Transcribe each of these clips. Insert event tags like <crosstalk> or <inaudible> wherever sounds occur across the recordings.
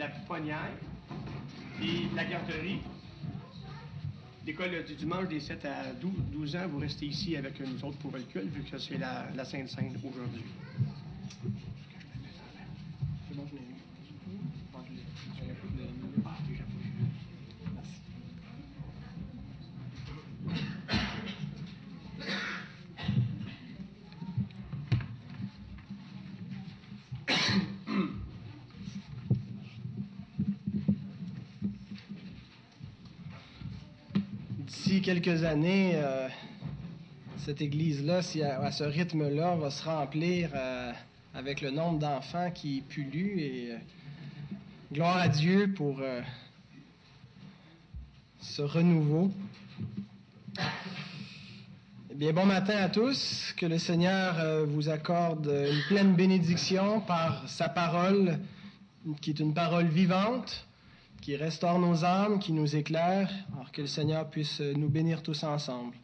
la pouponnière et la garderie. L'école du dimanche des 7 à 12, 12 ans, vous restez ici avec nous autres pour le culte, vu que c'est la, la Sainte-Sainte aujourd'hui. C'est bon, je l'ai Ah, déjà. Merci. Quelques années, euh, cette église-là, à, ce rythme-là, va se remplir euh, avec le nombre d'enfants qui pullulent et euh, gloire à Dieu pour ce renouveau. Eh bien, bon matin à tous. Que le Seigneur vous accorde une pleine bénédiction par sa parole, qui est une parole vivante, qui restaure nos âmes, qui nous éclaire. Alors que le Seigneur puisse nous bénir tous ensemble.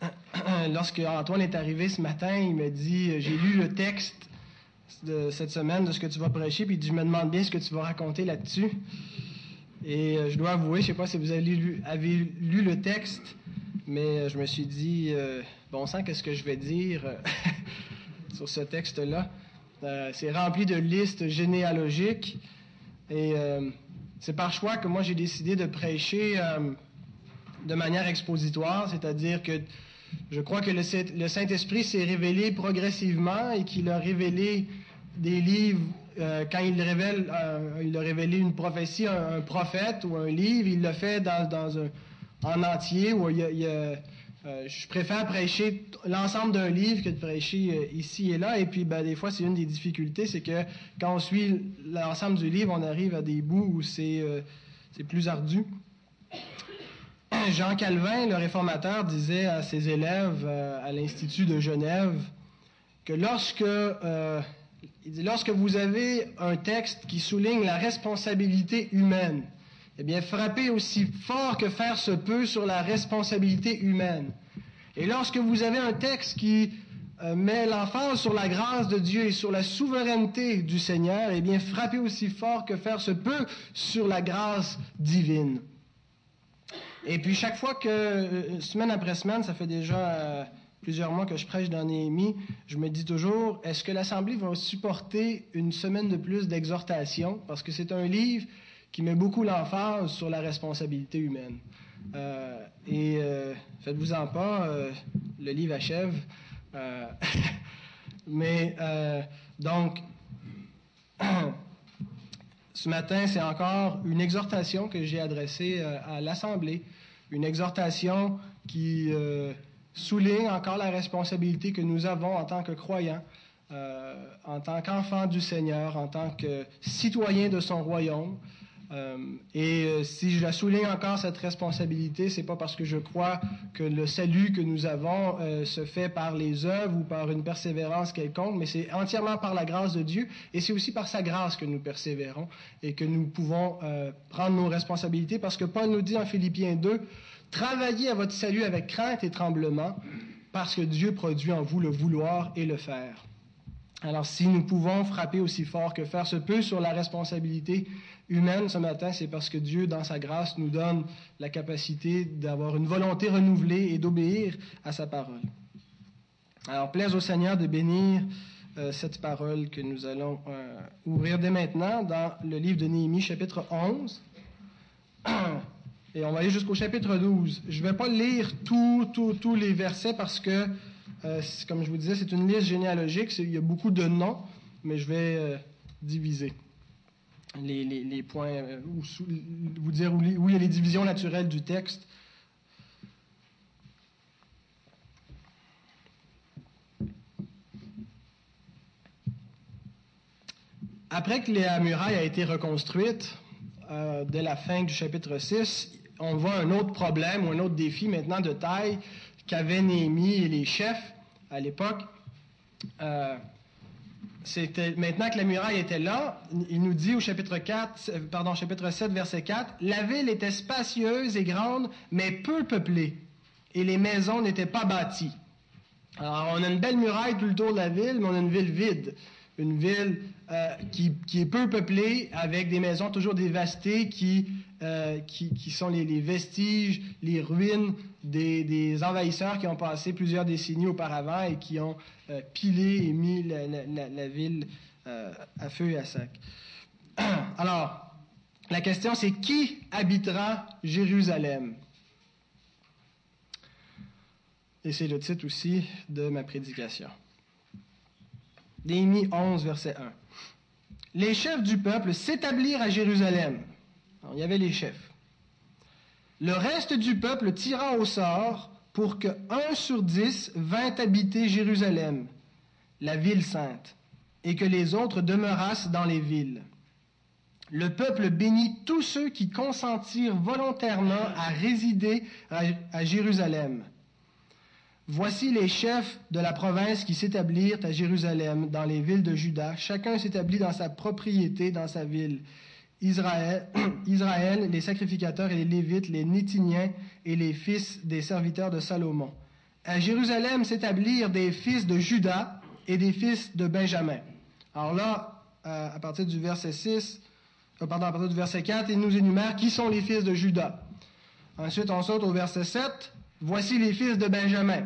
<clears throat> Lorsque Antoine est arrivé ce matin, il me dit J'ai lu le texte de cette semaine de ce que tu vas prêcher, puis il je me demande bien ce que tu vas raconter là-dessus. Et euh, je dois avouer, je ne sais pas si vous avez lu, le texte, mais euh, je me suis dit, euh, bon sang, qu'est-ce que je vais dire euh, <laughs> sur ce texte-là? Euh, c'est rempli de listes généalogiques et euh, c'est par choix que moi j'ai décidé de prêcher euh, de manière expositoire, c'est-à-dire que je crois que le, Saint- le Saint-Esprit s'est révélé progressivement et qu'il a révélé des livres. euh, quand il révèle, il a révélé une prophétie, un, prophète ou un livre, il l'a fait dans, un, en entier. Où il y a- euh, je préfère prêcher l'ensemble d'un livre que de prêcher euh, ici et là. Et puis, ben, des fois, c'est une des difficultés, c'est que quand on suit l'ensemble du livre, on arrive à des bouts où c'est euh, plus ardu. <clears throat> Jean Calvin, le réformateur, disait à ses élèves à l'Institut de Genève que lorsque, lorsque vous avez un texte qui souligne la responsabilité humaine, eh bien, frappez aussi fort que faire se peut sur la responsabilité humaine. Et lorsque vous avez un texte qui euh, met l'emphase sur la grâce de Dieu et sur la souveraineté du Seigneur, eh bien, frappez aussi fort que faire se peut sur la grâce divine. Et puis chaque fois que, euh, semaine après semaine, ça fait déjà euh, plusieurs mois que je prêche dans Néhémie, je me dis toujours, est-ce que l'Assemblée va supporter une semaine de plus d'exhortation? Parce que c'est un livre qui met beaucoup l'emphase sur la responsabilité humaine. Euh, et euh, faites-vous-en pas, euh, le livre achève. <laughs> Mais donc, <clears throat> ce matin, c'est encore une exhortation que j'ai adressée à l'Assemblée, une exhortation qui souligne encore la responsabilité que nous avons en tant que croyants, en tant qu'enfants du Seigneur, en tant que citoyens de son royaume. Euh, et euh, si je la souligne encore cette responsabilité, c'est pas parce que je crois que le salut que nous avons euh, se fait par les œuvres ou par une persévérance quelconque, mais c'est entièrement par la grâce de Dieu et c'est aussi par sa grâce que nous persévérons et que nous pouvons prendre nos responsabilités parce que Paul nous dit en Philippiens 2, travaillez à votre salut avec crainte et tremblement parce que Dieu produit en vous le vouloir et le faire. Alors, si nous pouvons frapper aussi fort que faire se peut sur la responsabilité humaine ce matin, c'est parce que Dieu, dans sa grâce, nous donne la capacité d'avoir une volonté renouvelée et d'obéir à sa parole. Alors, plaise au Seigneur de bénir euh, cette parole que nous allons euh, ouvrir dès maintenant dans le livre de Néhémie, chapitre 11. Et on va aller jusqu'au chapitre 12. Je ne vais pas lire tous les versets parce que, euh, comme je vous disais, c'est une liste généalogique. Il y a beaucoup de noms, mais je vais diviser les, points, euh, vous dire où, où il y a les divisions naturelles du texte. Après que la muraille a été reconstruite, euh, dès la fin du chapitre 6, on voit un autre problème ou un autre défi maintenant de taille qu'avaient Néhémie et les chefs à l'époque. Euh, maintenant que la muraille était là, il nous dit au chapitre 4, euh, pardon, chapitre 7, verset 4, la ville était spacieuse et grande, mais peu peuplée, et les maisons n'étaient pas bâties. Alors, on a une belle muraille tout le tour de la ville, mais on a une ville vide. une ville euh, qui, est peu peuplée, avec des maisons toujours dévastées qui, euh, qui, sont les, vestiges, les ruines des, envahisseurs qui ont passé plusieurs décennies auparavant et qui ont euh, pilé et mis la, ville à feu et à sac. <clears throat> Alors, la question c'est qui habitera Jérusalem? Et c'est le titre aussi de ma prédication. Néhémie 11, verset 1. Les chefs du peuple s'établirent à Jérusalem. il y avait les chefs. Le reste du peuple tira au sort pour que un sur dix vint habiter Jérusalem, la ville sainte, et que les autres demeurassent dans les villes. Le peuple bénit tous ceux qui consentirent volontairement à résider à Jérusalem Voici les chefs de la province qui s'établirent à Jérusalem, dans les villes de Juda. Chacun s'établit dans sa propriété, dans sa ville. Israël, <clears throat> Israël, les sacrificateurs et les Lévites, les Nétiniens et les fils des serviteurs de Salomon. À Jérusalem s'établirent des fils de Juda et des fils de Benjamin. Alors là, euh, à partir du verset 6, euh, pardon, à partir du verset 4, il nous énumère qui sont les fils de Juda. Ensuite, on saute au verset 7. Voici les fils de Benjamin.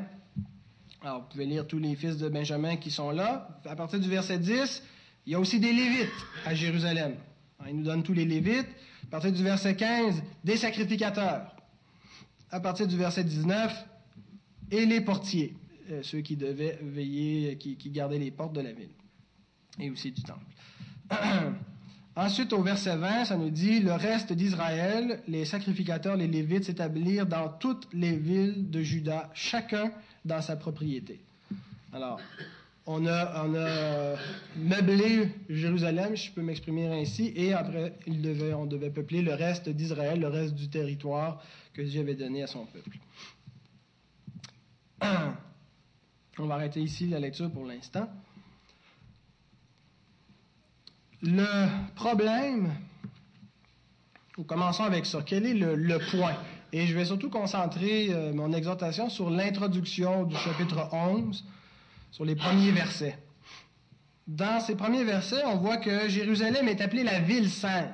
Alors, vous pouvez lire tous les fils de Benjamin qui sont là. À partir du verset 10, il y a aussi des Lévites à Jérusalem. Il nous donne tous les Lévites. À partir du verset 15, des sacrificateurs. À partir du verset 19, et les portiers, euh, ceux qui devaient veiller, qui, qui gardaient les portes de la ville, et aussi du temple. <clears throat> Ensuite, au verset 20, ça nous dit, le reste d'Israël, les sacrificateurs, les Lévites s'établirent dans toutes les villes de Juda, chacun dans sa propriété. Alors, on a, meublé Jérusalem, je peux m'exprimer ainsi, et après, il devait, on devait peupler le reste d'Israël, le reste du territoire que Dieu avait donné à son peuple. <clears throat> On va arrêter ici la lecture pour l'instant. Le problème, nous commençons avec ça. Quel est le, point? Et je vais surtout concentrer euh, mon exhortation sur l'introduction du chapitre 11, sur les premiers versets. Dans ces premiers versets, on voit que Jérusalem est appelée la ville sainte.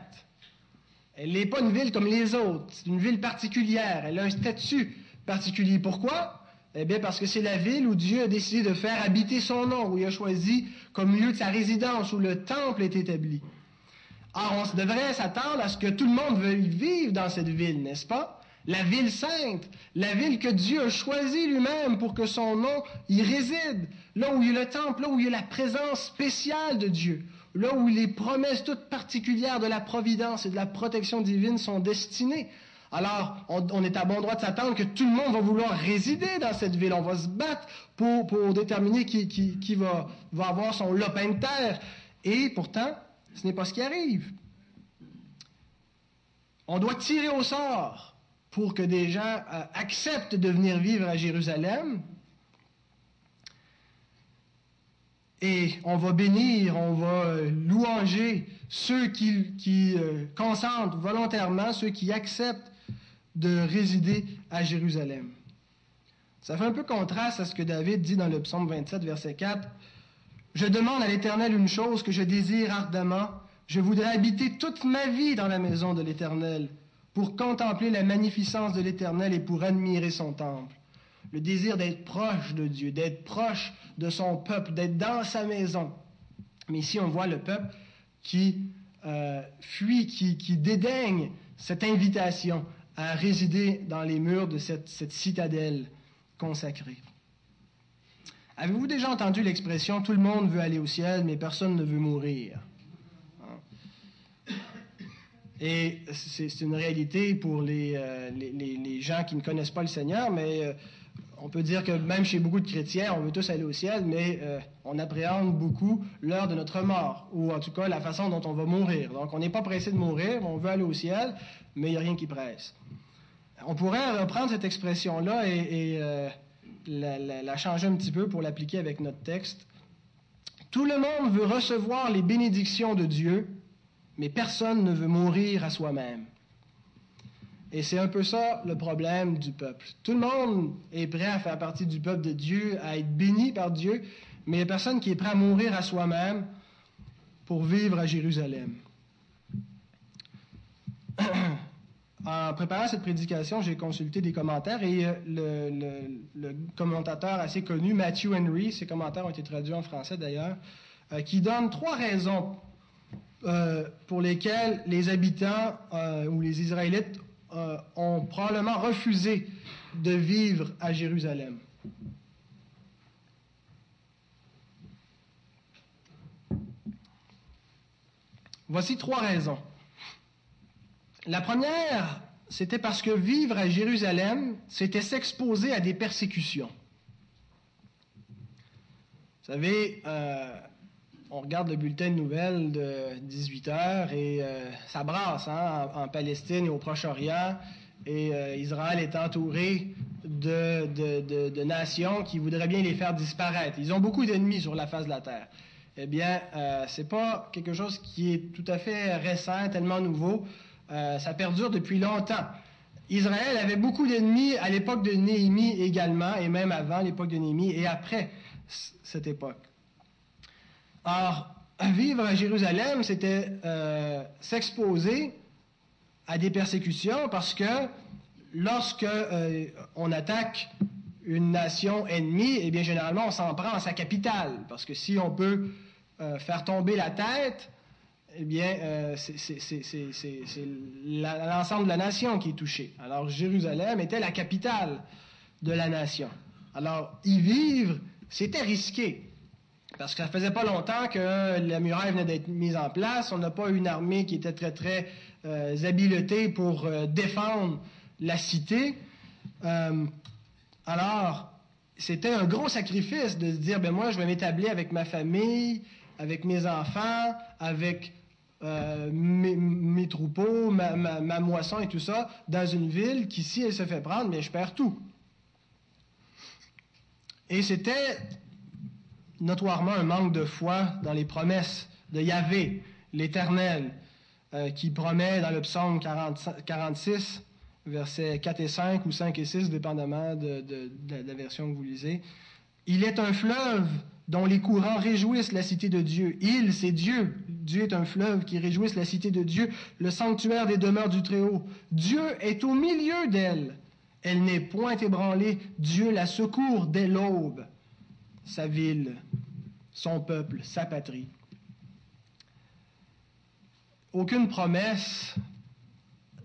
Elle n'est pas une ville comme les autres, c'est une ville particulière, elle a un statut particulier. Pourquoi? Eh bien, parce que c'est la ville où Dieu a décidé de faire habiter son nom, où il a choisi comme lieu de sa résidence, où le temple est établi. Or, on devrait s'attendre à ce que tout le monde veuille vivre dans cette ville, n'est-ce pas? La ville sainte, la ville que Dieu a choisie lui-même pour que son nom y réside, là où il y a le temple, là où il y a la présence spéciale de Dieu, là où les promesses toutes particulières de la providence et de la protection divine sont destinées. Alors, on, est à bon droit de s'attendre que tout le monde va vouloir résider dans cette ville. On va se battre pour, déterminer qui, va, avoir son lopin de terre. Et pourtant, ce n'est pas ce qui arrive. On doit tirer au sort pour que des gens euh, acceptent de venir vivre à Jérusalem. Et on va bénir, on va louanger ceux qui, euh, consentent volontairement, ceux qui acceptent de résider à Jérusalem. Ça fait un peu contraste à ce que David dit dans le psaume 27, verset 4. Je demande à l'Éternel une chose que je désire ardemment. Je voudrais habiter toute ma vie dans la maison de l'Éternel pour contempler la magnificence de l'Éternel et pour admirer son temple. Le désir d'être proche de Dieu, d'être proche de son peuple, d'être dans sa maison. Mais ici, on voit le peuple qui euh, fuit, qui, dédaigne cette invitation à résider dans les murs de cette, citadelle consacrée. Avez-vous déjà entendu l'expression Tout le monde veut aller au ciel, mais personne ne veut mourir? Et c'est une réalité pour les, euh, les, gens qui ne connaissent pas le Seigneur, mais euh, on peut dire que même chez beaucoup de chrétiens, on veut tous aller au ciel, mais euh, on appréhende beaucoup l'heure de notre mort, ou en tout cas la façon dont on va mourir. Donc on n'est pas pressé de mourir, on veut aller au ciel, mais il n'y a rien qui presse. On pourrait reprendre cette expression-là et, la, changer un petit peu pour l'appliquer avec notre texte. Tout le monde veut recevoir les bénédictions de Dieu, mais personne ne veut mourir à soi-même. Et c'est un peu ça le problème du peuple. Tout le monde est prêt à faire partie du peuple de Dieu, à être béni par Dieu, mais il n'y a personne qui est prêt à mourir à soi-même pour vivre à Jérusalem. <coughs> En préparant cette prédication, j'ai consulté des commentaires et euh, le, commentateur assez connu, Matthew Henry, ses commentaires ont été traduits en français d'ailleurs, euh, qui donne trois raisons euh, pour lesquelles les habitants ou les Israélites ont probablement refusé de vivre à Jérusalem. Voici trois raisons. La première, c'était parce que vivre à Jérusalem, c'était s'exposer à des persécutions. Vous savez, euh, on regarde le bulletin de nouvelles de 18 heures et euh, ça brasse hein, en, Palestine et au Proche-Orient. Et euh, Israël est entouré de, nations qui voudraient bien les faire disparaître. Ils ont beaucoup d'ennemis sur la face de la terre eh bien, euh, ce n'est pas quelque chose qui est tout à fait récent, tellement nouveau. Euh, ça perdure depuis longtemps. Israël avait beaucoup d'ennemis à l'époque de Néhémie également, et même avant l'époque de Néhémie, et après cette époque. Or, vivre à Jérusalem, c'était euh, s'exposer à des persécutions parce que lorsque on attaque une nation ennemie, eh bien, généralement, on s'en prend à sa capitale. Parce que si on peut euh, faire tomber la tête, eh bien, euh, c'est l'ensemble de la nation qui est touché. Alors, Jérusalem était la capitale de la nation. Alors, y vivre, c'était risqué. Parce que ça faisait pas longtemps que la muraille venait d'être mise en place. On n'a pas une armée qui était très, très euh, habiletée pour euh, défendre la cité. alors, c'était un gros sacrifice de se dire, ben moi, je vais m'établir avec ma famille, avec mes enfants, avec euh, mes, troupeaux, ma, moisson et tout ça, dans une ville qui, si elle se fait prendre, mais je perds tout. Et c'était notoirement un manque de foi dans les promesses de Yahvé, l'Éternel, euh, qui promet dans le psaume 46, versets 4 et 5 ou 5 et 6, dépendamment de la version que vous lisez. Il est un fleuve dont les courants réjouissent la cité de Dieu. Il, c'est Dieu. Dieu est un fleuve qui réjouisse la cité de Dieu, le sanctuaire des demeures du Très-Haut. Dieu est au milieu d'elle. Elle n'est point ébranlée. Dieu la secourt dès l'aube. Sa ville, son peuple, sa patrie. Aucune promesse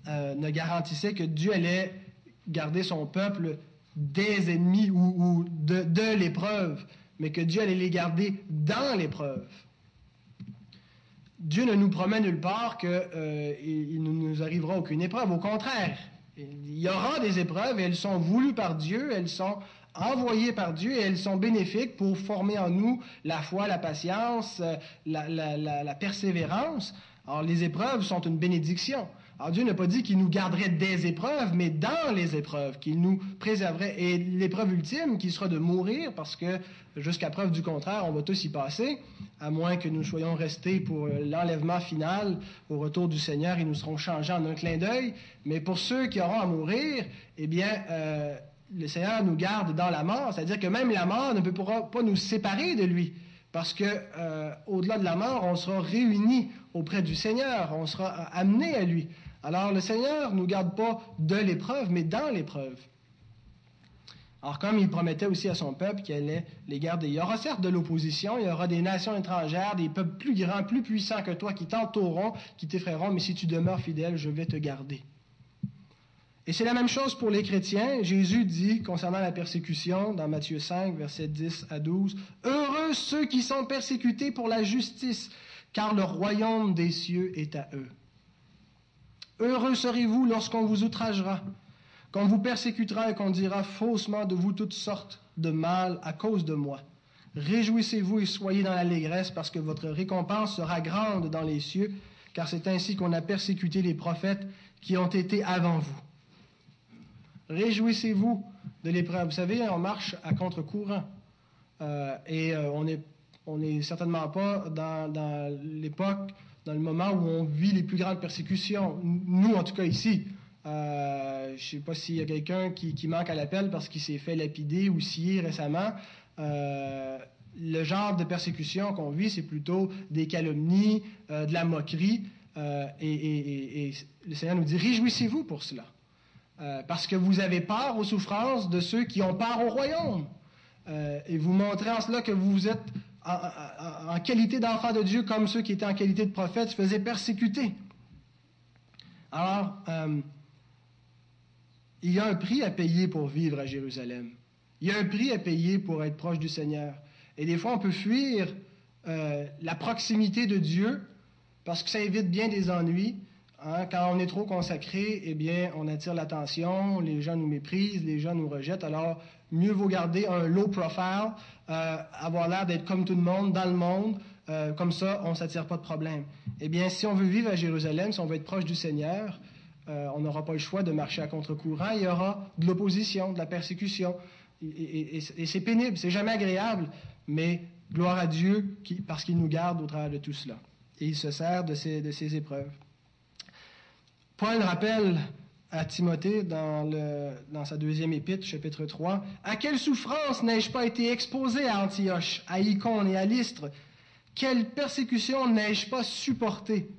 euh, ne garantissait que Dieu allait garder son peuple des ennemis ou, de l'épreuve mais que Dieu allait les garder dans l'épreuve. Dieu ne nous promet nulle part qu'il euh, ne nous arrivera aucune épreuve. Au contraire, il y aura des épreuves et elles sont voulues par Dieu, elles sont envoyées par Dieu et elles sont bénéfiques pour former en nous la foi, la patience, euh, la persévérance. Alors les épreuves sont une bénédiction. Alors Dieu n'a pas dit qu'il nous garderait des épreuves, mais dans les épreuves, qu'il nous préserverait. Et l'épreuve ultime, qui sera de mourir, parce que jusqu'à preuve du contraire, on va tous y passer, à moins que nous soyons restés pour l'enlèvement final au retour du Seigneur, et nous serons changés en un clin d'œil. Mais pour ceux qui auront à mourir, eh bien, euh, le Seigneur nous garde dans la mort, c'est-à-dire que même la mort ne peut pas nous séparer de lui. Parce que euh, au-delà de la mort, on sera réunis auprès du Seigneur, on sera amené à lui. Alors le Seigneur ne nous garde pas de l'épreuve, mais dans l'épreuve. Alors comme il promettait aussi à son peuple qu'il allait les garder. Il y aura certes de l'opposition, il y aura des nations étrangères, des peuples plus grands, plus puissants que toi qui t'entoureront, qui t'effraieront, mais si tu demeures fidèle, je vais te garder. Et c'est la même chose pour les chrétiens. Jésus dit concernant la persécution dans Matthieu 5, versets 10 à 12, Heureux ceux qui sont persécutés pour la justice, car le royaume des cieux est à eux. Heureux serez-vous lorsqu'on vous outragera, qu'on vous persécutera et qu'on dira faussement de vous toutes sortes de mal à cause de moi. Réjouissez-vous et soyez dans l'allégresse parce que votre récompense sera grande dans les cieux, car c'est ainsi qu'on a persécuté les prophètes qui ont été avant vous. Réjouissez-vous de l'épreuve. Vous savez, on marche à contre-courant. Euh, et euh, on n'est on est certainement pas dans, l'époque, dans le moment où on vit les plus grandes persécutions. Nous, en tout cas ici. Euh, je ne sais pas s'il y a quelqu'un qui, manque à l'appel parce qu'il s'est fait lapider ou scier récemment. le genre de persécution qu'on vit, c'est plutôt des calomnies, de la moquerie. Euh, et, le Seigneur nous dit, réjouissez-vous pour cela. Euh, parce que vous avez part aux souffrances de ceux qui ont part au royaume. et vous montrez en cela que vous êtes en, qualité d'enfant de Dieu comme ceux qui étaient en qualité de prophètes se faisaient persécuter. Alors, il y a un prix à payer pour vivre à Jérusalem. Il y a un prix à payer pour être proche du Seigneur. Et des fois, on peut fuir euh, la proximité de Dieu parce que ça évite bien des ennuis. Hein. Quand on est trop consacré, eh bien, on attire l'attention, les gens nous méprisent, les gens nous rejettent. Alors, mieux vaut garder un low profile, euh, avoir l'air d'être comme tout le monde, dans le monde. Euh, comme ça, on ne s'attire pas de problème. Eh bien, si on veut vivre à Jérusalem, si on veut être proche du Seigneur, on n'aura pas le choix de marcher à contre-courant. Il y aura de l'opposition, de la persécution. Et, c'est pénible, c'est jamais agréable. Mais gloire à Dieu parce qu'il nous garde au travers de tout cela. Et il se sert de de ces épreuves. Paul rappelle à Timothée dans, sa deuxième épître, chapitre 3, À quelle souffrance n'ai-je pas été exposé à Antioche, à Icône et à Lystre? Quelle persécution n'ai-je pas supporté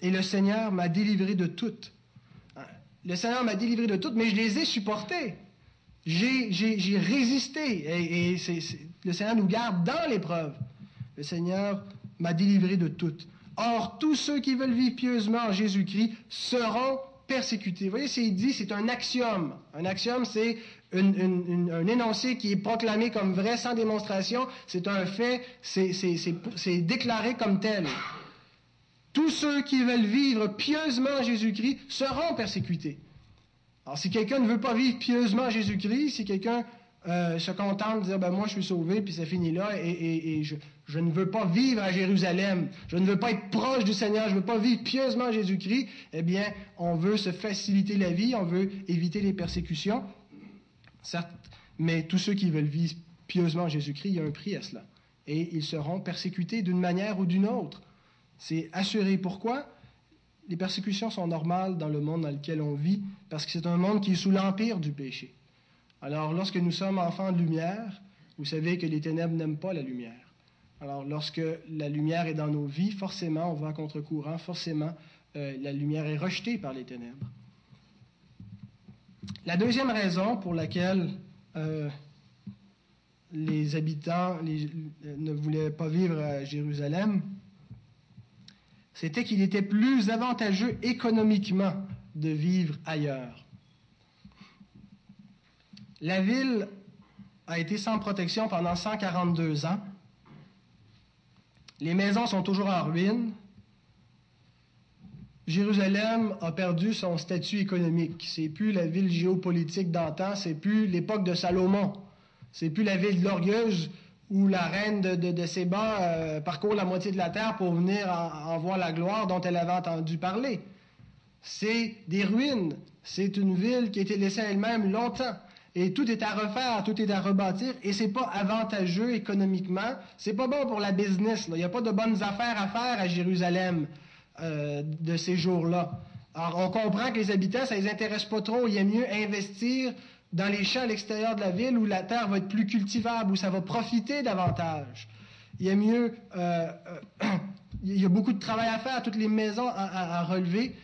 Et le Seigneur m'a délivré de toutes. Le Seigneur m'a délivré de toutes, mais je les ai supportées. J'ai résisté. Et le Seigneur nous garde dans l'épreuve. Le Seigneur m'a délivré de toutes. Or, tous ceux qui veulent vivre pieusement en Jésus-Christ seront persécutés. Vous voyez, c'est dit, c'est un axiome. Un axiome, c'est un énoncé qui est proclamé comme vrai sans démonstration. C'est un fait, c'est déclaré comme tel. Tous ceux qui veulent vivre pieusement en Jésus-Christ seront persécutés. Alors, si quelqu'un ne veut pas vivre pieusement Jésus-Christ, si quelqu'un euh, se contente de dire, ben, moi, je suis sauvé, puis c'est fini là, et, je, ne veux pas vivre à Jérusalem, je ne veux pas être proche du Seigneur, je ne veux pas vivre pieusement Jésus-Christ, eh bien, on veut se faciliter la vie, on veut éviter les persécutions. Certes, mais tous ceux qui veulent vivre pieusement Jésus-Christ, il y a un prix à cela. Et ils seront persécutés d'une manière ou d'une autre. C'est assuré. Pourquoi? les persécutions sont normales dans le monde dans lequel on vit parce que c'est un monde qui est sous l'empire du péché. Alors, lorsque nous sommes enfants de lumière, vous savez que les ténèbres n'aiment pas la lumière. Alors, lorsque la lumière est dans nos vies, forcément, on va contre-courant, forcément, euh, la lumière est rejetée par les ténèbres. La deuxième raison pour laquelle euh, les habitants ne voulaient pas vivre à Jérusalem, c'était qu'il était plus avantageux économiquement de vivre ailleurs. La ville a été sans protection pendant 142 ans. Les maisons sont toujours en ruine. Jérusalem a perdu son statut économique. C'est plus la ville géopolitique d'antan, c'est plus l'époque de Salomon. C'est plus la ville glorieuse où la reine de, de, Séba euh, parcourt la moitié de la terre pour venir en, voir la gloire dont elle avait entendu parler. C'est des ruines. C'est une ville qui a été laissée à elle-même longtemps. Et tout est à refaire, tout est à rebâtir, et c'est pas avantageux économiquement. C'est pas bon pour la business. Il n'y a pas de bonnes affaires à faire à Jérusalem euh, de ces jours-là. Alors, on comprend que les habitants, ça les intéresse pas trop. Il est mieux investir dans les champs à l'extérieur de la ville où la terre va être plus cultivable, où ça va profiter davantage. Il y a mieux, euh, euh, <clears throat> il y a beaucoup de travail à faire, toutes les maisons à, relever.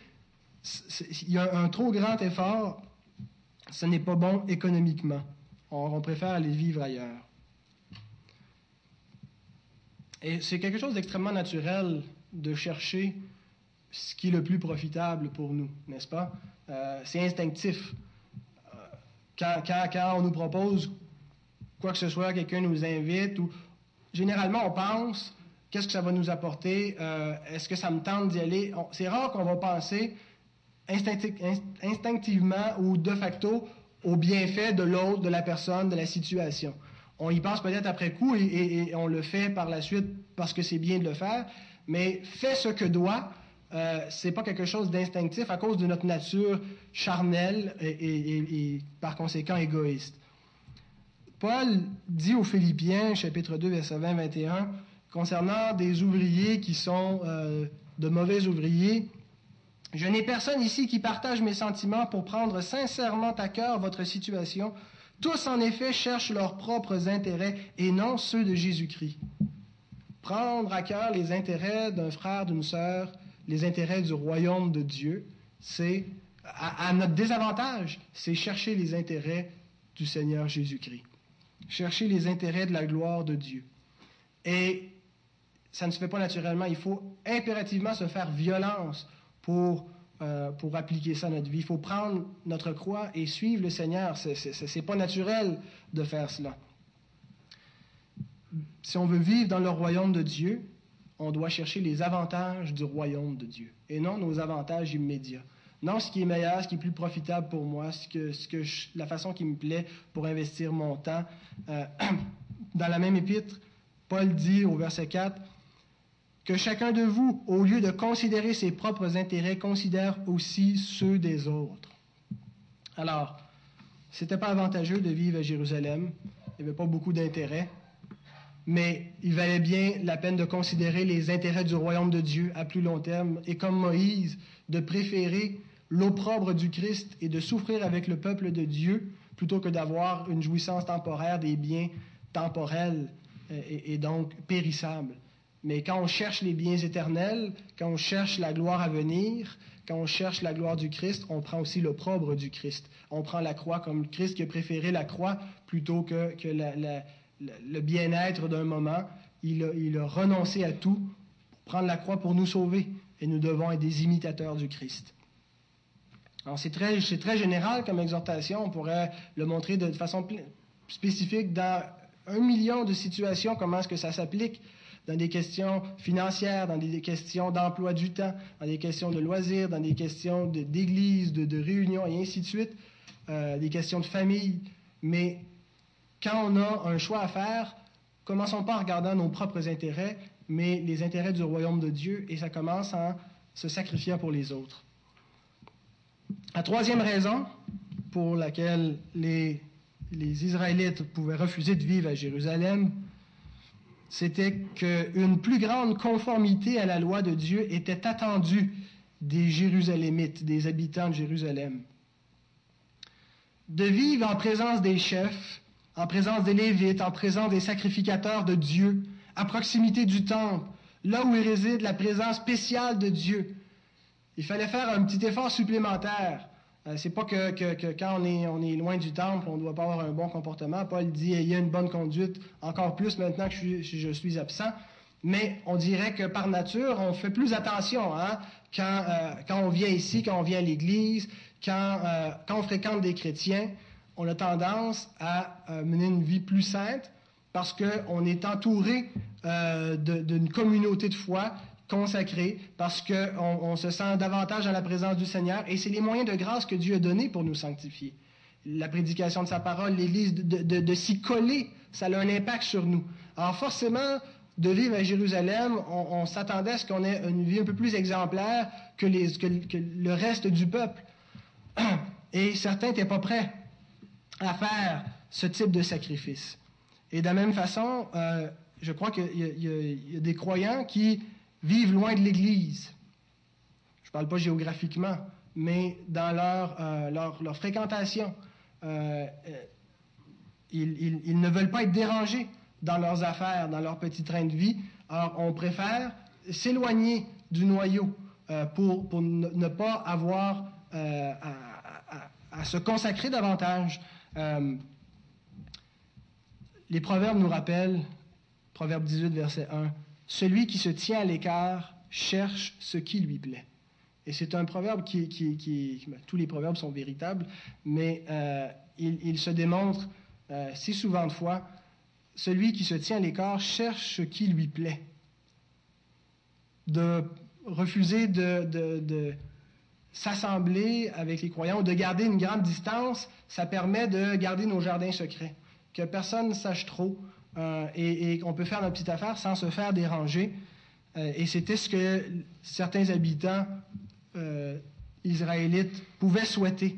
il y a un trop grand effort. Ce n'est pas bon économiquement. On, préfère aller vivre ailleurs. Et c'est quelque chose d'extrêmement naturel de chercher ce qui est le plus profitable pour nous, n'est-ce pas? Euh, c'est instinctif. Quand, on nous propose quoi que ce soit, quelqu'un nous invite, ou généralement on pense qu'est-ce que ça va nous apporter, euh, est-ce que ça me tente d'y aller? C'est rare qu'on va penser instinctivement ou de facto au bienfait de l'autre, de la personne, de la situation. On y pense peut-être après coup et, on le fait par la suite parce que c'est bien de le faire, mais fait ce que doit, euh, c'est pas quelque chose d'instinctif à cause de notre nature charnelle et, par conséquent égoïste. Paul dit aux Philippiens, chapitre 2, verset 20-21, concernant des ouvriers qui sont euh, de mauvais ouvriers, Je n'ai personne ici qui partage mes sentiments pour prendre sincèrement à cœur votre situation, Tous, en effet, cherchent leurs propres intérêts et non ceux de Jésus-Christ. Prendre à cœur les intérêts d'un frère, d'une sœur, les intérêts du royaume de Dieu, c'est, à, notre désavantage, c'est chercher les intérêts du Seigneur Jésus-Christ. Chercher les intérêts de la gloire de Dieu. Et ça ne se fait pas naturellement. Il faut impérativement se faire violence pour, euh, pour appliquer ça à notre vie. Il faut prendre notre croix et suivre le Seigneur. Ce n'est pas naturel de faire cela. Si on veut vivre dans le royaume de Dieu, on doit chercher les avantages du royaume de Dieu et non nos avantages immédiats. Non, ce qui est meilleur, ce qui est plus profitable pour moi, ce que, ce que la façon qui me plaît pour investir mon temps. Euh, <clears throat> dans la même épître, Paul dit au verset 4, que chacun de vous, au lieu de considérer ses propres intérêts, considère aussi ceux des autres. Alors, c'était pas avantageux de vivre à Jérusalem. Il n'y avait pas beaucoup d'intérêts. Mais il valait bien la peine de considérer les intérêts du royaume de Dieu à plus long terme et comme Moïse, de préférer l'opprobre du Christ et de souffrir avec le peuple de Dieu plutôt que d'avoir une jouissance temporaire des biens temporels euh, et, et donc périssables. Mais quand on cherche les biens éternels, quand on cherche la gloire à venir, quand on cherche la gloire du Christ, on prend aussi l'opprobre du Christ. On prend la croix comme Christ qui a préféré la croix plutôt que, le bien-être d'un moment. Il a, il a, renoncé à tout pour prendre la croix pour nous sauver. Et nous devons être des imitateurs du Christ. Alors c'est très, très général comme exhortation. On pourrait le montrer de façon spécifique dans un million de situations, comment est-ce que ça s'applique dans des questions financières, dans des questions d'emploi du temps, dans des questions de loisirs, dans des questions d'église, de, de, et ainsi de suite, euh, des questions de famille. Mais quand on a un choix à faire, commençons pas en regardant nos propres intérêts, mais les intérêts du royaume de Dieu, et ça commence en se sacrifiant pour les autres. La troisième raison pour laquelle les Israélites pouvaient refuser de vivre à Jérusalem, c'était qu'une plus grande conformité à la loi de Dieu était attendue des Jérusalémites, des habitants de Jérusalem. De vivre en présence des chefs, en présence des Lévites, en présence des sacrificateurs de Dieu, à proximité du temple, là où réside la présence spéciale de Dieu. Il fallait faire un petit effort supplémentaire. Euh, c'est pas que, quand on est, loin du temple, on ne doit pas avoir un bon comportement. Paul dit il y a une bonne conduite, encore plus maintenant que je suis, absent. Mais on dirait que par nature, on fait plus attention hein, quand, euh, quand, on vient ici, quand on vient à l'Église, quand, euh, quand, on fréquente des chrétiens, on a tendance à mener une vie plus sainte parce qu'on est entouré d'une communauté de foi consacré parce qu'on on se sent davantage dans la présence du Seigneur et c'est les moyens de grâce que Dieu a donnés pour nous sanctifier. La prédication de sa parole, l'Église, de, s'y coller, ça a un impact sur nous. Alors forcément, de vivre à Jérusalem, on, s'attendait à ce qu'on ait une vie un peu plus exemplaire que, le reste du peuple. <clears throat> Et certains n'étaient pas prêts à faire ce type de sacrifice. Et de la même façon, euh, je crois qu'il y, a des croyants qui vivent loin de l'Église. Je ne parle pas géographiquement, mais dans leur, euh, leur, fréquentation. Euh, euh, ils, ils, ne veulent pas être dérangés dans leurs affaires, dans leur petit train de vie. Alors, on préfère s'éloigner du noyau pour, pour, ne pas avoir à, à, se consacrer davantage. les Proverbes nous rappellent, Proverbe 18, verset 1, celui qui se tient à l'écart cherche ce qui lui plaît. Et c'est un proverbe qui, tous les proverbes sont véritables, mais euh, il, se démontre euh, si souvent de fois, celui qui se tient à l'écart cherche ce qui lui plaît. De refuser de, de s'assembler avec les croyants ou de garder une grande distance, ça permet de garder nos jardins secrets, que personne ne sache trop, euh, et, qu'on peut faire notre petite affaire sans se faire déranger. Euh, et c'était ce que certains habitants euh, israélites pouvaient souhaiter.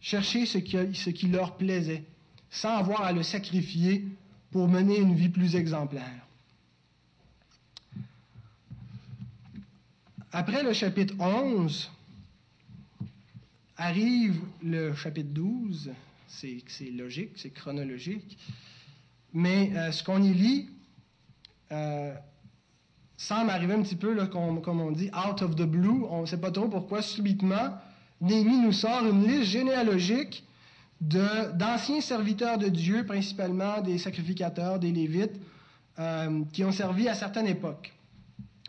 Chercher ce qui, ce qui leur plaisait, sans avoir à le sacrifier pour mener une vie plus exemplaire. Après le chapitre 11, arrive le chapitre 12, c'est logique, c'est chronologique. Mais euh, ce qu'on y lit euh, semble arriver un petit peu, comme, on dit, out of the blue. On ne sait pas trop pourquoi, subitement, Néhémie nous sort une liste généalogique d'anciens serviteurs de Dieu, principalement des sacrificateurs, des Lévites, euh, qui ont servi à certaines époques.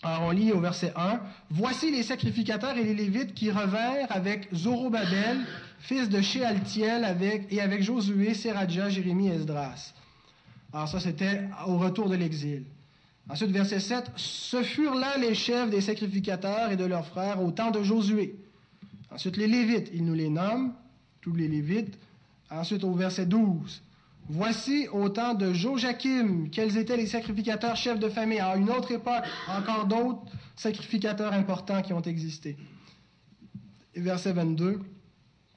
Alors on lit au verset 1, Voici les sacrificateurs et les Lévites qui revinrent avec Zorobabel, fils de Shealtiel, avec, et avec Josué, Seradja, Jérémie Esdras. Alors ça, c'était au retour de l'exil. Ensuite, verset 7, Ce furent là les chefs des sacrificateurs et de leurs frères au temps de Josué. Ensuite, les Lévites, il nous les nomme, tous les Lévites. Ensuite, au verset 12, Voici au temps de Joachim quels étaient les sacrificateurs chefs de famille. À une autre époque, encore d'autres sacrificateurs importants qui ont existé. Verset 22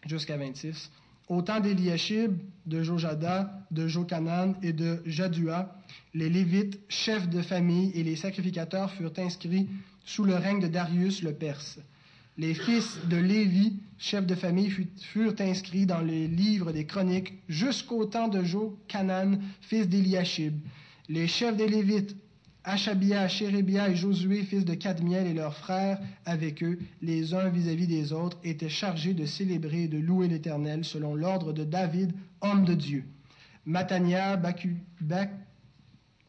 jusqu'à 26. Au temps d'Eliashib, de Jojada, de Jokanan et de Jadua, les Lévites, chefs de famille, et les sacrificateurs furent inscrits sous le règne de Darius le Perse. Les fils de Lévi, chefs de famille, furent inscrits dans les livres des chroniques jusqu'au temps de Jochanan, fils d'Eliashib. Les chefs des Lévites, Achabia, Chérébia et Josué, fils de Cadmiel, et leurs frères avec eux, les uns vis-à-vis des autres, étaient chargés de célébrer et de louer l'Éternel selon l'ordre de David, homme de Dieu. Matania, Baku,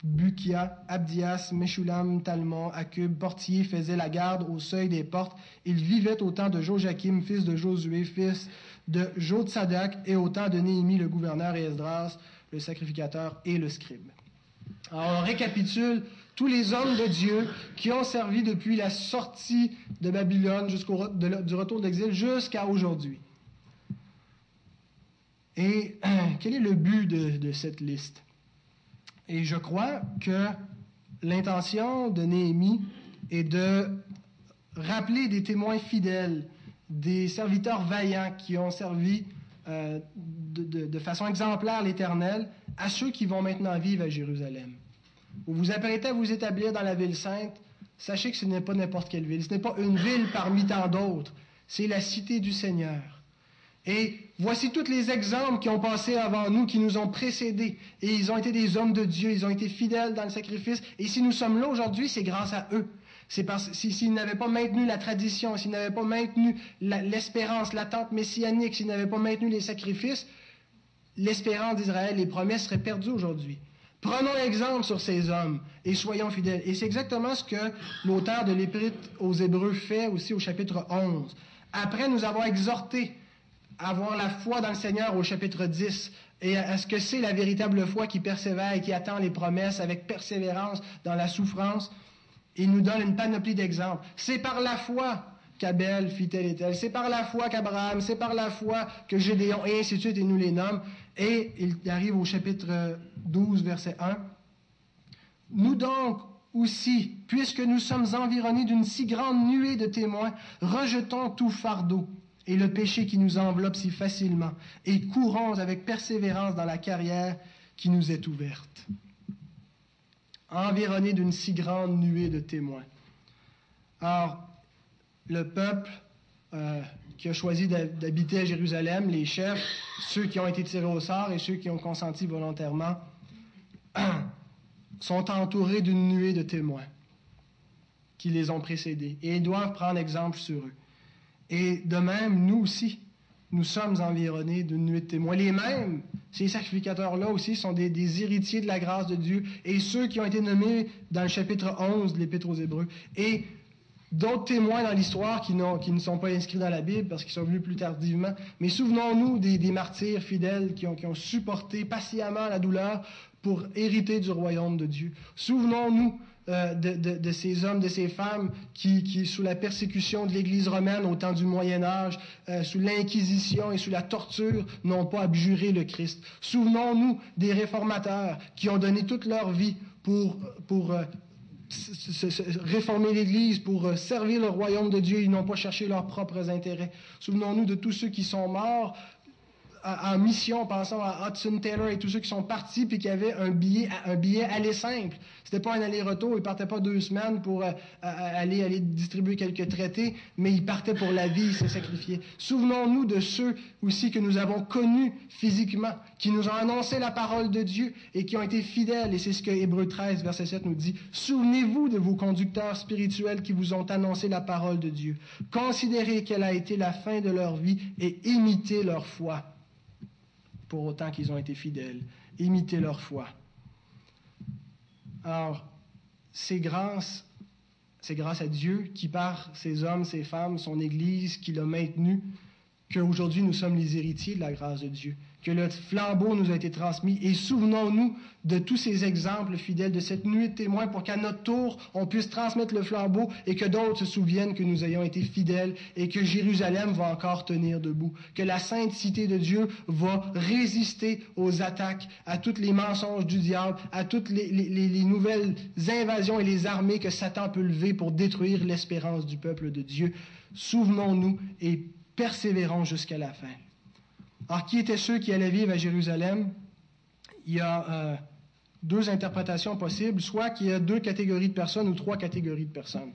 Bukia, Abdias, Meshulam, Talmon, Akub, portier, faisaient la garde au seuil des portes. Ils vivaient au temps de Joachim, fils de Josué, fils de Jotsadak, et au temps de Néhémie, le gouverneur, et Esdras, le sacrificateur et le scribe. Alors, on récapitule tous les hommes de Dieu qui ont servi depuis la sortie de Babylone jusqu'au du retour d'exil jusqu'à aujourd'hui. Et <clears throat> quel est le but de cette liste? Et je crois que l'intention de Néhémie est de rappeler des témoins fidèles, des serviteurs vaillants qui ont servi euh, de, façon exemplaire l'Éternel à ceux qui vont maintenant vivre à Jérusalem. Vous vous apprêtez à vous établir dans la ville sainte, sachez que ce n'est pas n'importe quelle ville, ce n'est pas une ville parmi tant d'autres, c'est la cité du Seigneur. Et voici tous les exemples qui ont passé avant nous, qui nous ont précédés. Et ils ont été des hommes de Dieu, ils ont été fidèles dans le sacrifice. Et si nous sommes là aujourd'hui, c'est grâce à eux. C'est parce s'ils n'avaient pas maintenu la tradition, s'ils n'avaient pas maintenu l'espérance, l'attente messianique, s'ils n'avaient pas maintenu les sacrifices, l'espérance d'Israël, les promesses seraient perdues aujourd'hui. Prenons exemple sur ces hommes et soyons fidèles. Et c'est exactement ce que l'auteur de l'Épître aux Hébreux fait aussi au chapitre 11. Après nous avoir exhortés avoir la foi dans le Seigneur au chapitre 10 et à ce que c'est la véritable foi qui persévère et qui attend les promesses avec persévérance dans la souffrance. Il nous donne une panoplie d'exemples. C'est par la foi qu'Abel fit tel et tel. C'est par la foi qu'Abraham, c'est par la foi que Gédéon, et ainsi de suite, et nous les nomme. Et il arrive au chapitre 12, verset 1. Nous donc aussi, puisque nous sommes environnés d'une si grande nuée de témoins, rejetons tout fardeau et le péché qui nous enveloppe si facilement, et courons avec persévérance dans la carrière qui nous est ouverte. Environné d'une si grande nuée de témoins. Or, le peuple euh, qui a choisi d'habiter à Jérusalem, les chefs, ceux qui ont été tirés au sort et ceux qui ont consenti volontairement, <clears throat> sont entourés d'une nuée de témoins qui les ont précédés et ils doivent prendre exemple sur eux. Et de même, nous aussi, nous sommes environnés d'une nuit de témoins. Les mêmes, ces sacrificateurs-là aussi, sont des, héritiers de la grâce de Dieu. Et ceux qui ont été nommés dans le chapitre 11 de l'Épître aux Hébreux. Et d'autres témoins dans l'histoire qui, ne sont pas inscrits dans la Bible parce qu'ils sont venus plus tardivement. Mais souvenons-nous des, martyrs fidèles qui ont supporté patiemment la douleur pour hériter du royaume de Dieu. Souvenons-nous euh, de, ces hommes, de ces femmes qui, sous la persécution de l'Église romaine au temps du Moyen Âge, euh, sous l'Inquisition et sous la torture, n'ont pas abjuré le Christ. Souvenons-nous des réformateurs qui ont donné toute leur vie pour, pour euh, réformer l'Église, pour servir le royaume de Dieu. Ils n'ont pas cherché leurs propres intérêts. Souvenons-nous de tous ceux qui sont morts en mission, pensons à Hudson Taylor et tous ceux qui sont partis puis qui avaient un billet, un billet aller simple. C'était pas un aller-retour, ils partaient pas deux semaines pour euh, aller, aller distribuer quelques traités, mais ils partaient pour la vie, ils se sacrifiaient. Souvenons-nous de ceux aussi que nous avons connus physiquement, qui nous ont annoncé la parole de Dieu et qui ont été fidèles. Et c'est ce que Hébreu 13, verset 7 nous dit. Souvenez-vous de vos conducteurs spirituels qui vous ont annoncé la parole de Dieu. Considérez quelle a été la fin de leur vie et imitez leur foi pour autant qu'ils ont été fidèles. Imitez leur foi. Alors, c'est grâce, c'est grâce à Dieu qui, par ces hommes, ces femmes, son Église, qui l'a maintenu, qu'aujourd'hui nous sommes les héritiers de la grâce de Dieu que le flambeau nous a été transmis. Et souvenons-nous de tous ces exemples fidèles de cette nuit de témoins pour qu'à notre tour, on puisse transmettre le flambeau et que d'autres se souviennent que nous ayons été fidèles et que Jérusalem va encore tenir debout, que la sainte cité de Dieu va résister aux attaques, à tous les mensonges du diable, à toutes les, les nouvelles invasions et les armées que Satan peut lever pour détruire l'espérance du peuple de Dieu. Souvenons-nous et persévérons jusqu'à la fin. Alors, qui étaient ceux qui allaient vivre à Jérusalem? Il y a euh, deux interprétations possibles, soit qu'il y a deux catégories de personnes ou trois catégories de personnes.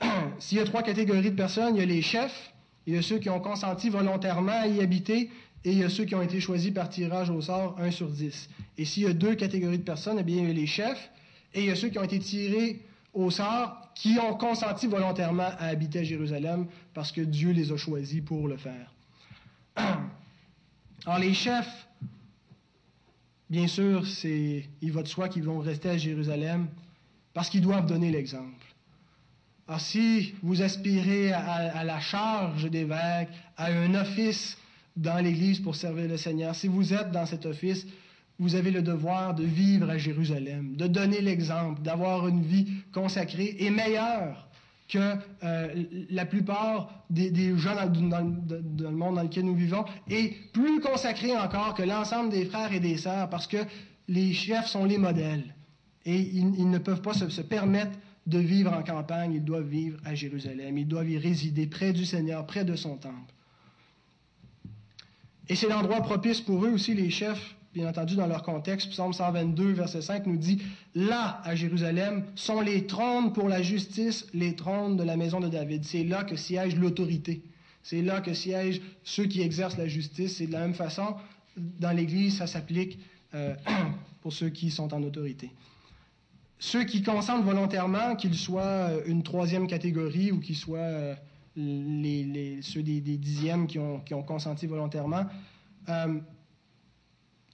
<clears throat> S'il y a trois catégories de personnes, il y a les chefs, il y a ceux qui ont consenti volontairement à y habiter, et il y a ceux qui ont été choisis par tirage au sort, 1 sur 10. Et s'il y a deux catégories de personnes, eh bien, il y a les chefs, et il y a ceux qui ont été tirés au sort, qui ont consenti volontairement à habiter à Jérusalem, parce que Dieu les a choisis pour le faire. <clears throat> Alors les chefs, bien sûr, c'est, il va de soi qu'ils vont rester à Jérusalem parce qu'ils doivent donner l'exemple. Alors si vous aspirez à, la charge d'évêque, à un office dans l'Église pour servir le Seigneur, si vous êtes dans cet office, vous avez le devoir de vivre à Jérusalem, de donner l'exemple, d'avoir une vie consacrée et meilleure que euh, la plupart des, gens dans, le monde dans lequel nous vivons est plus consacré encore que l'ensemble des frères et des sœurs parce que les chefs sont les modèles et ils, ne peuvent pas se, se, permettre de vivre en campagne, ils doivent vivre à Jérusalem, ils doivent y résider près du Seigneur, près de son temple. Et c'est l'endroit propice pour eux aussi, les chefs, bien entendu, dans leur contexte, Psaume 122, verset 5 nous dit, Là, à Jérusalem, sont les trônes pour la justice, les trônes de la maison de David. C'est là que siège l'autorité. C'est là que siègent ceux qui exercent la justice. C'est de la même façon, dans l'Église, ça s'applique euh, <clears throat> pour ceux qui sont en autorité. Ceux qui consentent volontairement, qu'ils soient euh, une troisième catégorie ou qu'ils soient euh, ceux des, dixièmes qui ont consenti volontairement,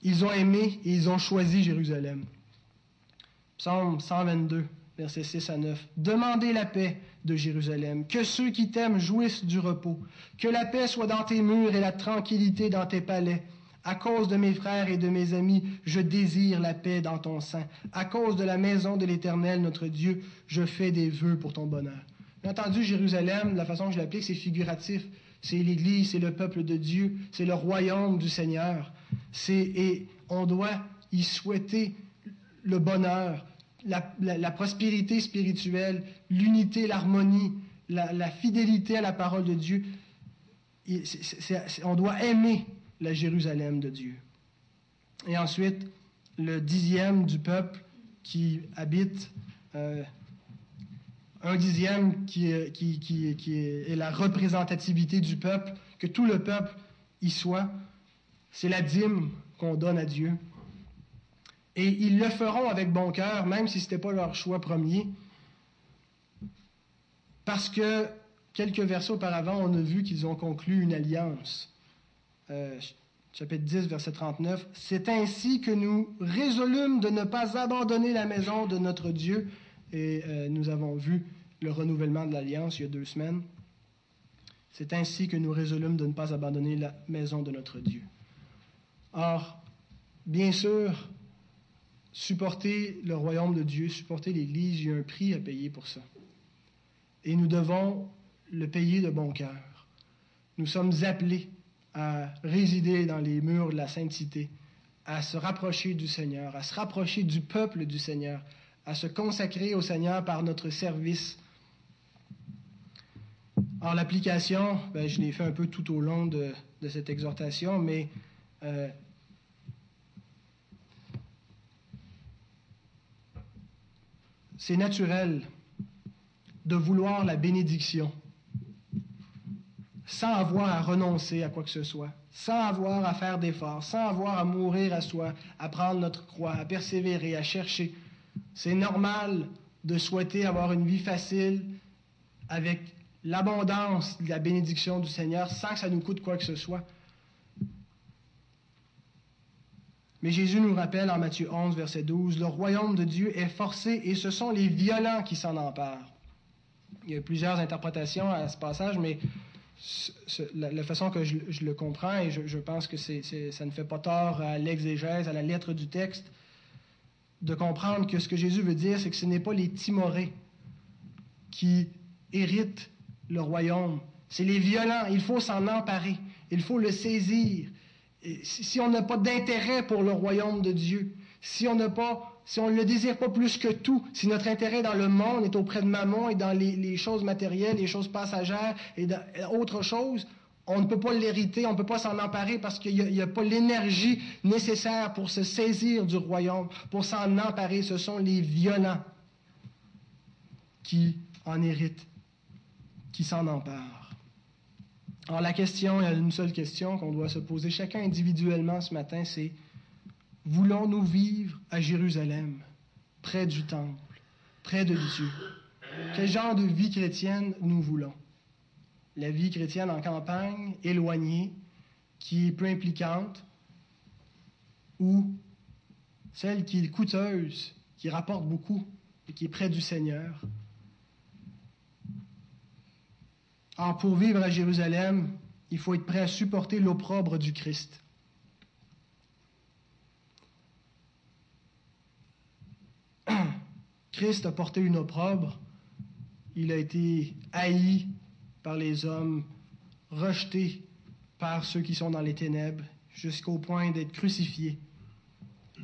ils ont aimé et ils ont choisi Jérusalem. Psaume 122, versets 6 à 9. Demandez la paix de Jérusalem, que ceux qui t'aiment jouissent du repos, que la paix soit dans tes murs et la tranquillité dans tes palais. À cause de mes frères et de mes amis, je désire la paix dans ton sein. À cause de la maison de l'Éternel, notre Dieu, je fais des vœux pour ton bonheur. Bien entendu, Jérusalem, la façon que je l'applique, c'est figuratif. C'est l'Église, c'est le peuple de Dieu, c'est le royaume du Seigneur et on doit y souhaiter le bonheur, la, prospérité spirituelle, l'unité, l'harmonie, la, fidélité à la parole de Dieu. on doit aimer la Jérusalem de Dieu. Et ensuite, le dixième du peuple qui habite, euh, un dixième qui, qui est la représentativité du peuple, que tout le peuple y soit. C'est la dîme qu'on donne à Dieu. Et ils le feront avec bon cœur, même si ce n'était pas leur choix premier. Parce que quelques versets auparavant, on a vu qu'ils ont conclu une alliance. Euh, chapitre 10, verset 39. C'est ainsi que nous résolûmes de ne pas abandonner la maison de notre Dieu. Et euh, nous avons vu le renouvellement de l'alliance il y a deux semaines. C'est ainsi que nous résolûmes de ne pas abandonner la maison de notre Dieu. Or, bien sûr, supporter le royaume de Dieu, supporter l'Église, il y a un prix à payer pour ça. Et nous devons le payer de bon cœur. Nous sommes appelés à résider dans les murs de la sainteté, à se rapprocher du Seigneur, à se rapprocher du peuple du Seigneur, à se consacrer au Seigneur par notre service. Alors, l'application, ben, je l'ai fait un peu tout au long de, cette exhortation, mais euh, c'est naturel de vouloir la bénédiction sans avoir à renoncer à quoi que ce soit, sans avoir à faire d'efforts, sans avoir à mourir à soi, à prendre notre croix, à persévérer, à chercher. C'est normal de souhaiter avoir une vie facile avec l'abondance de la bénédiction du Seigneur sans que ça nous coûte quoi que ce soit. Mais Jésus nous rappelle en Matthieu 11, verset 12, Le royaume de Dieu est forcé et ce sont les violents qui s'en emparent. Il y a plusieurs interprétations à ce passage, mais la, façon que je, le comprends, et je, pense que ça ne fait pas tort à l'exégèse, à la lettre du texte, de comprendre que ce que Jésus veut dire, c'est que ce n'est pas les timorés qui héritent le royaume. C'est les violents. Il faut s'en emparer. Il faut le saisir. si on n'a pas d'intérêt pour le royaume de Dieu, si on ne le désire pas plus que tout, si notre intérêt dans le monde est auprès de maman et dans les, choses matérielles, les choses passagères et dans, autre chose, on ne peut pas l'hériter, on ne peut pas s'en emparer parce qu'il n'y a, pas l'énergie nécessaire pour se saisir du royaume, pour s'en emparer. Ce sont les violents qui en héritent, qui s'en emparent. Alors la question, il y a une seule question qu'on doit se poser chacun individuellement ce matin, c'est Voulons-nous vivre à Jérusalem, près du temple, près de Dieu? Quel genre de vie chrétienne nous voulons? La vie chrétienne en campagne, éloignée, qui est peu impliquante, ou celle qui est coûteuse, qui rapporte beaucoup et qui est près du Seigneur? Or, pour vivre à Jérusalem, il faut être prêt à supporter l'opprobre du Christ. <clears throat> Christ a porté une opprobre. Il a été haï par les hommes, rejeté par ceux qui sont dans les ténèbres, jusqu'au point d'être crucifié.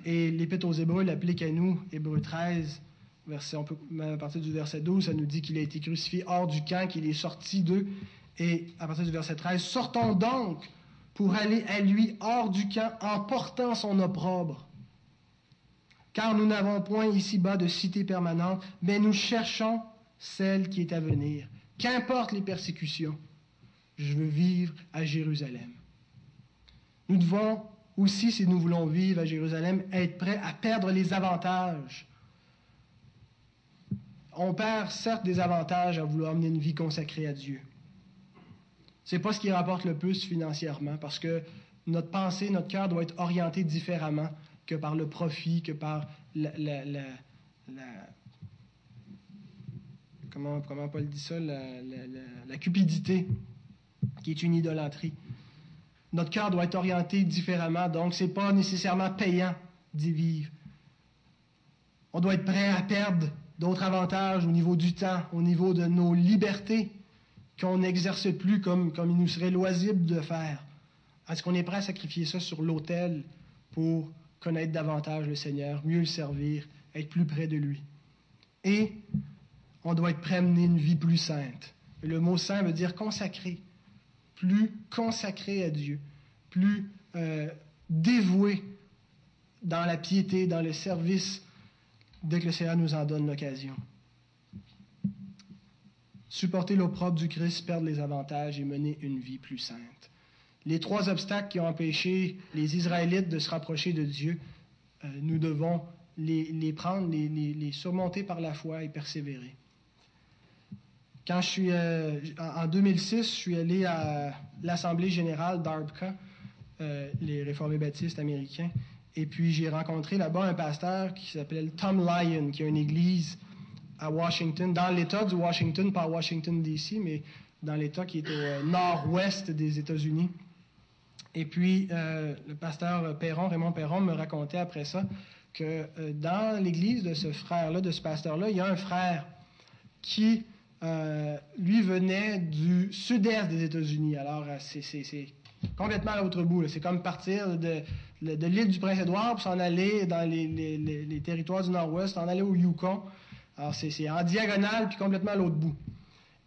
Et l'Épître aux Hébreux l'applique à nous, Hébreux 13, verset, à partir du verset 12, ça nous dit qu'il a été crucifié hors du camp, qu'il est sorti d'eux. Et à partir du verset 13, sortons donc pour aller à lui hors du camp en portant son opprobre car nous n'avons point ici-bas de cité permanente, mais nous cherchons celle qui est à venir. Qu'importe les persécutions, je veux vivre à Jérusalem. Nous devons aussi, si nous voulons vivre à Jérusalem, être prêts à perdre les avantages. On perd certes des avantages à vouloir mener une vie consacrée à Dieu. Ce n'est pas ce qui rapporte le plus financièrement, parce que notre pensée, notre cœur doit être orienté différemment que par le profit, que par la, comment, comment la, cupidité, qui est une idolâtrie. Notre cœur doit être orienté différemment, donc ce n'est pas nécessairement payant d'y vivre. On doit être prêt à perdre d'autres avantages au niveau du temps, au niveau de nos libertés, qu'on n'exerce plus comme, il nous serait loisible de faire. Est-ce qu'on est prêt à sacrifier ça sur l'autel pour connaître davantage le Seigneur, mieux le servir, être plus près de lui? Et on doit être prêt à mener une vie plus sainte. Le mot saint veut dire consacré, plus consacré à Dieu, plus euh, dévoué dans la piété, dans le service, dès que le Seigneur nous en donne l'occasion. Supporter l'opprobre du Christ, perdre les avantages et mener une vie plus sainte les trois obstacles qui ont empêché les Israélites de se rapprocher de Dieu, euh, nous devons les, prendre, les, surmonter par la foi et persévérer. Euh, en 2006, je suis allé à l'Assemblée générale d'Arbka, euh, les réformés baptistes américains, et puis j'ai rencontré là-bas un pasteur qui s'appelle Tom Lyon, qui a une église à Washington, dans l'État du Washington, pas Washington DC, mais dans l'État qui est au nord-ouest des États-Unis. Et puis, euh, le pasteur Perron, Raymond Perron, me racontait après ça que euh, dans l'église de ce frère-là, de ce pasteur-là, il y a un frère qui, euh, lui, venait du sud-est des États-Unis. Alors, c'est complètement à l'autre bout. C'est comme partir de, l'île du Prince-Édouard pour s'en aller dans les, territoires du Nord-Ouest, s'en aller au Yukon. Alors, c'est en diagonale puis complètement à l'autre bout.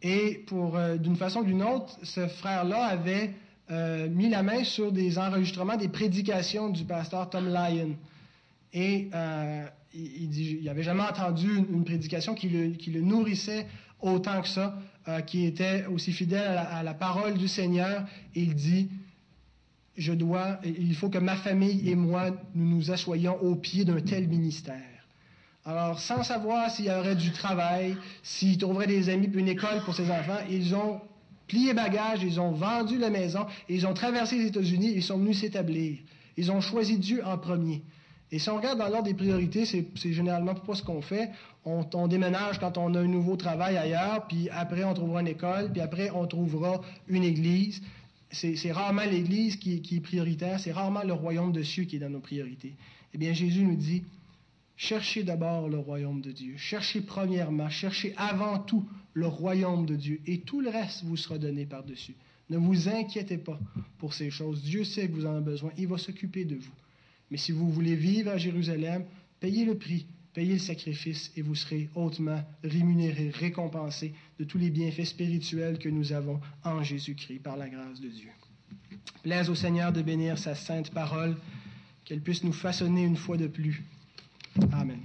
Et pour, euh, d'une façon ou d'une autre, ce frère-là avait euh, mis la main sur des enregistrements des prédications du pasteur Tom Lyon. Et euh, il, dit, il n'avait jamais entendu une, prédication qui le, qui le, nourrissait autant que ça, qui était aussi fidèle à la, à la, parole du Seigneur. Et il dit, je dois, il faut que ma famille et moi, nous nous assoyons au pied d'un tel ministère. Alors, sans savoir s'il y aurait du travail, s'ils trouveraient des amis une école pour ses enfants, ils ont plié bagage, ils ont vendu la maison, ils ont traversé les États-Unis, ils sont venus s'établir. Ils ont choisi Dieu en premier. Et si on regarde dans l'ordre des priorités, c'est, généralement pas ce qu'on fait. On, déménage quand on a un nouveau travail ailleurs, puis après on trouvera une école, puis après on trouvera une église. C'est, rarement l'église qui, est prioritaire, c'est rarement le royaume de cieux qui est dans nos priorités. Eh bien, Jésus nous dit, Cherchez d'abord le royaume de Dieu. Cherchez premièrement, cherchez avant tout le royaume de Dieu et tout le reste vous sera donné par-dessus. Ne vous inquiétez pas pour ces choses. Dieu sait que vous en avez besoin. Il va s'occuper de vous. Mais si vous voulez vivre à Jérusalem, payez le prix, payez le sacrifice et vous serez hautement rémunéré, récompensé de tous les bienfaits spirituels que nous avons en Jésus-Christ par la grâce de Dieu. Plaise au Seigneur de bénir sa sainte parole, qu'elle puisse nous façonner une fois de plus Amen.